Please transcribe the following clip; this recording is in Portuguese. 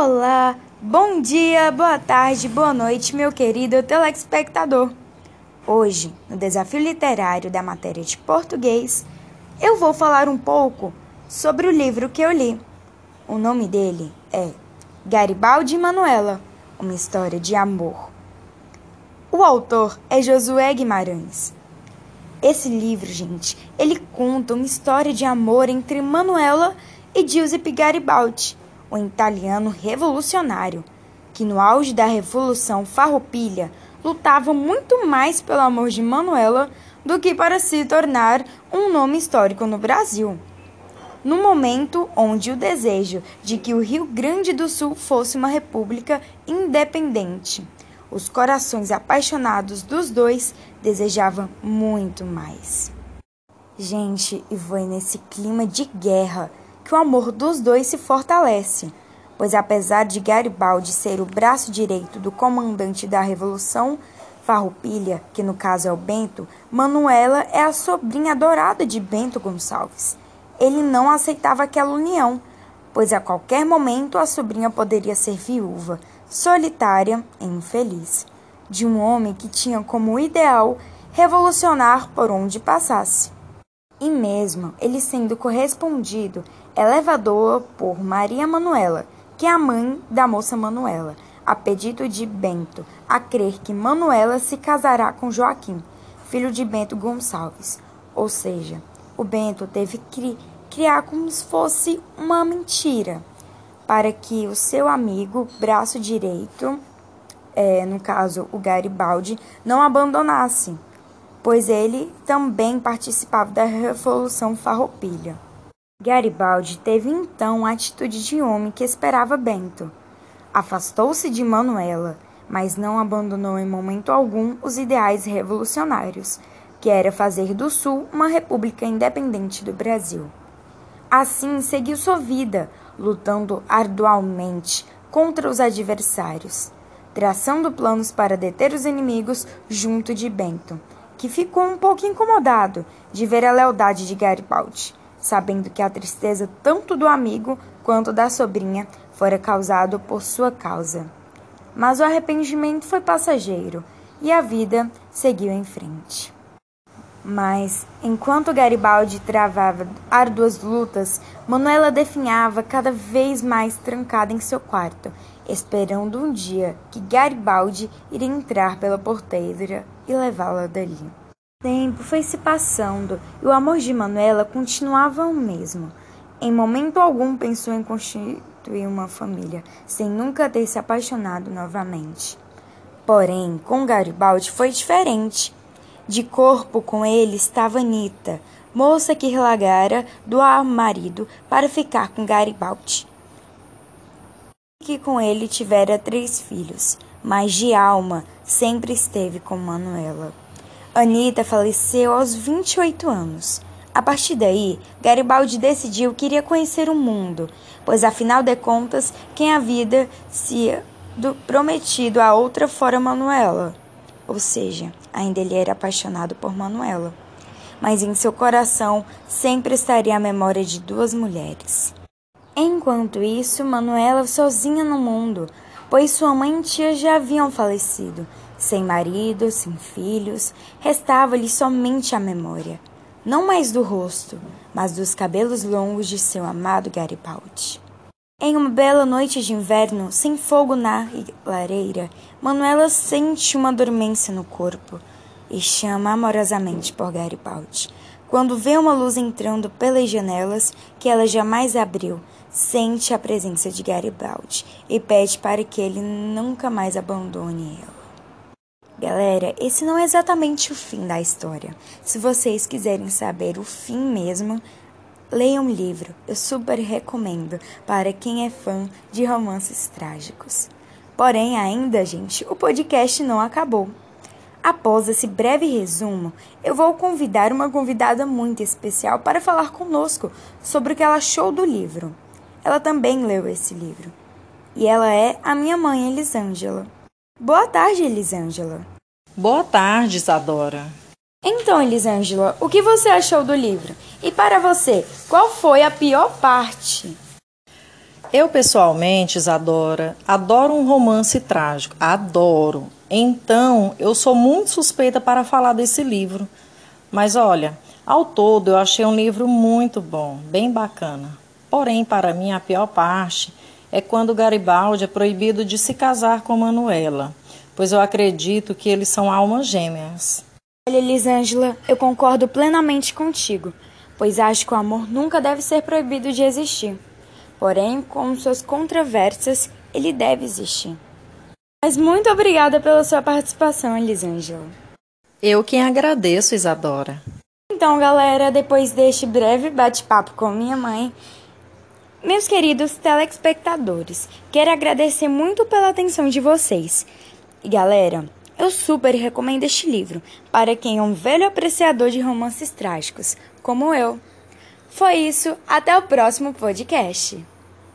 Olá, bom dia, boa tarde, boa noite, meu querido telespectador. Hoje, no desafio literário da matéria de português, eu vou falar um pouco sobre o livro que eu li. O nome dele é Garibaldi e Manuela, uma história de amor. O autor é Josué Guimarães. Esse livro, gente, ele conta uma história de amor entre Manuela e Giuseppe Garibaldi um italiano revolucionário, que no auge da Revolução Farroupilha lutava muito mais pelo amor de Manuela do que para se tornar um nome histórico no Brasil. No momento onde o desejo de que o Rio Grande do Sul fosse uma república independente, os corações apaixonados dos dois desejavam muito mais. Gente, e foi nesse clima de guerra que o amor dos dois se fortalece, pois apesar de Garibaldi ser o braço direito do comandante da Revolução Farroupilha, que no caso é o Bento, Manuela é a sobrinha adorada de Bento Gonçalves. Ele não aceitava aquela união, pois a qualquer momento a sobrinha poderia ser viúva, solitária e infeliz, de um homem que tinha como ideal revolucionar por onde passasse. E mesmo ele sendo correspondido, elevador por Maria Manuela, que é a mãe da moça Manuela, a pedido de Bento, a crer que Manuela se casará com Joaquim, filho de Bento Gonçalves. Ou seja, o Bento teve que criar como se fosse uma mentira, para que o seu amigo, braço direito, é, no caso o Garibaldi, não abandonasse, pois ele também participava da Revolução Farroupilha. Garibaldi teve então a atitude de homem que esperava Bento. Afastou-se de Manuela, mas não abandonou em momento algum os ideais revolucionários, que era fazer do Sul uma república independente do Brasil. Assim, seguiu sua vida, lutando arduamente contra os adversários, traçando planos para deter os inimigos junto de Bento, que ficou um pouco incomodado de ver a lealdade de Garibaldi sabendo que a tristeza tanto do amigo quanto da sobrinha fora causado por sua causa. Mas o arrependimento foi passageiro e a vida seguiu em frente. Mas, enquanto Garibaldi travava árduas lutas, Manuela definhava cada vez mais trancada em seu quarto, esperando um dia que Garibaldi iria entrar pela porteira e levá-la dali. O tempo foi se passando e o amor de Manuela continuava o mesmo. Em momento algum pensou em constituir uma família, sem nunca ter se apaixonado novamente. Porém, com Garibaldi foi diferente. De corpo com ele estava Anita, moça que relagara do marido para ficar com Garibaldi. Que com ele tivera três filhos, mas de alma sempre esteve com Manuela. Anita faleceu aos 28 anos. A partir daí, Garibaldi decidiu que iria conhecer o mundo, pois afinal de contas, quem a vida se do prometido a outra fora Manuela. Ou seja, ainda ele era apaixonado por Manuela. Mas em seu coração sempre estaria a memória de duas mulheres. Enquanto isso, Manuela sozinha no mundo, pois sua mãe e tia já haviam falecido, sem marido, sem filhos, restava-lhe somente a memória, não mais do rosto, mas dos cabelos longos de seu amado Garibaldi. Em uma bela noite de inverno, sem fogo na lareira, Manuela sente uma dormência no corpo e chama amorosamente por Garibaldi. Quando vê uma luz entrando pelas janelas que ela jamais abriu, sente a presença de Garibaldi e pede para que ele nunca mais abandone ela. Galera, esse não é exatamente o fim da história. Se vocês quiserem saber o fim mesmo, leiam um livro. Eu super recomendo para quem é fã de romances trágicos. Porém, ainda, gente, o podcast não acabou. Após esse breve resumo, eu vou convidar uma convidada muito especial para falar conosco sobre o que ela achou do livro. Ela também leu esse livro. E ela é a minha mãe, Elisângela. Boa tarde, Elisângela. Boa tarde, Isadora. Então, Elisângela, o que você achou do livro? E para você, qual foi a pior parte? Eu, pessoalmente, Isadora, adoro um romance trágico. Adoro. Então, eu sou muito suspeita para falar desse livro. Mas olha, ao todo eu achei um livro muito bom, bem bacana. Porém, para mim, a pior parte é quando Garibaldi é proibido de se casar com Manuela, pois eu acredito que eles são almas gêmeas. Olha, Elisângela, eu concordo plenamente contigo, pois acho que o amor nunca deve ser proibido de existir. Porém, com suas controvérsias, ele deve existir. Mas muito obrigada pela sua participação, Elisângela. Eu quem agradeço, Isadora. Então, galera, depois deste breve bate-papo com minha mãe, meus queridos telespectadores, quero agradecer muito pela atenção de vocês. E galera, eu super recomendo este livro para quem é um velho apreciador de romances trágicos, como eu. Foi isso, até o próximo podcast.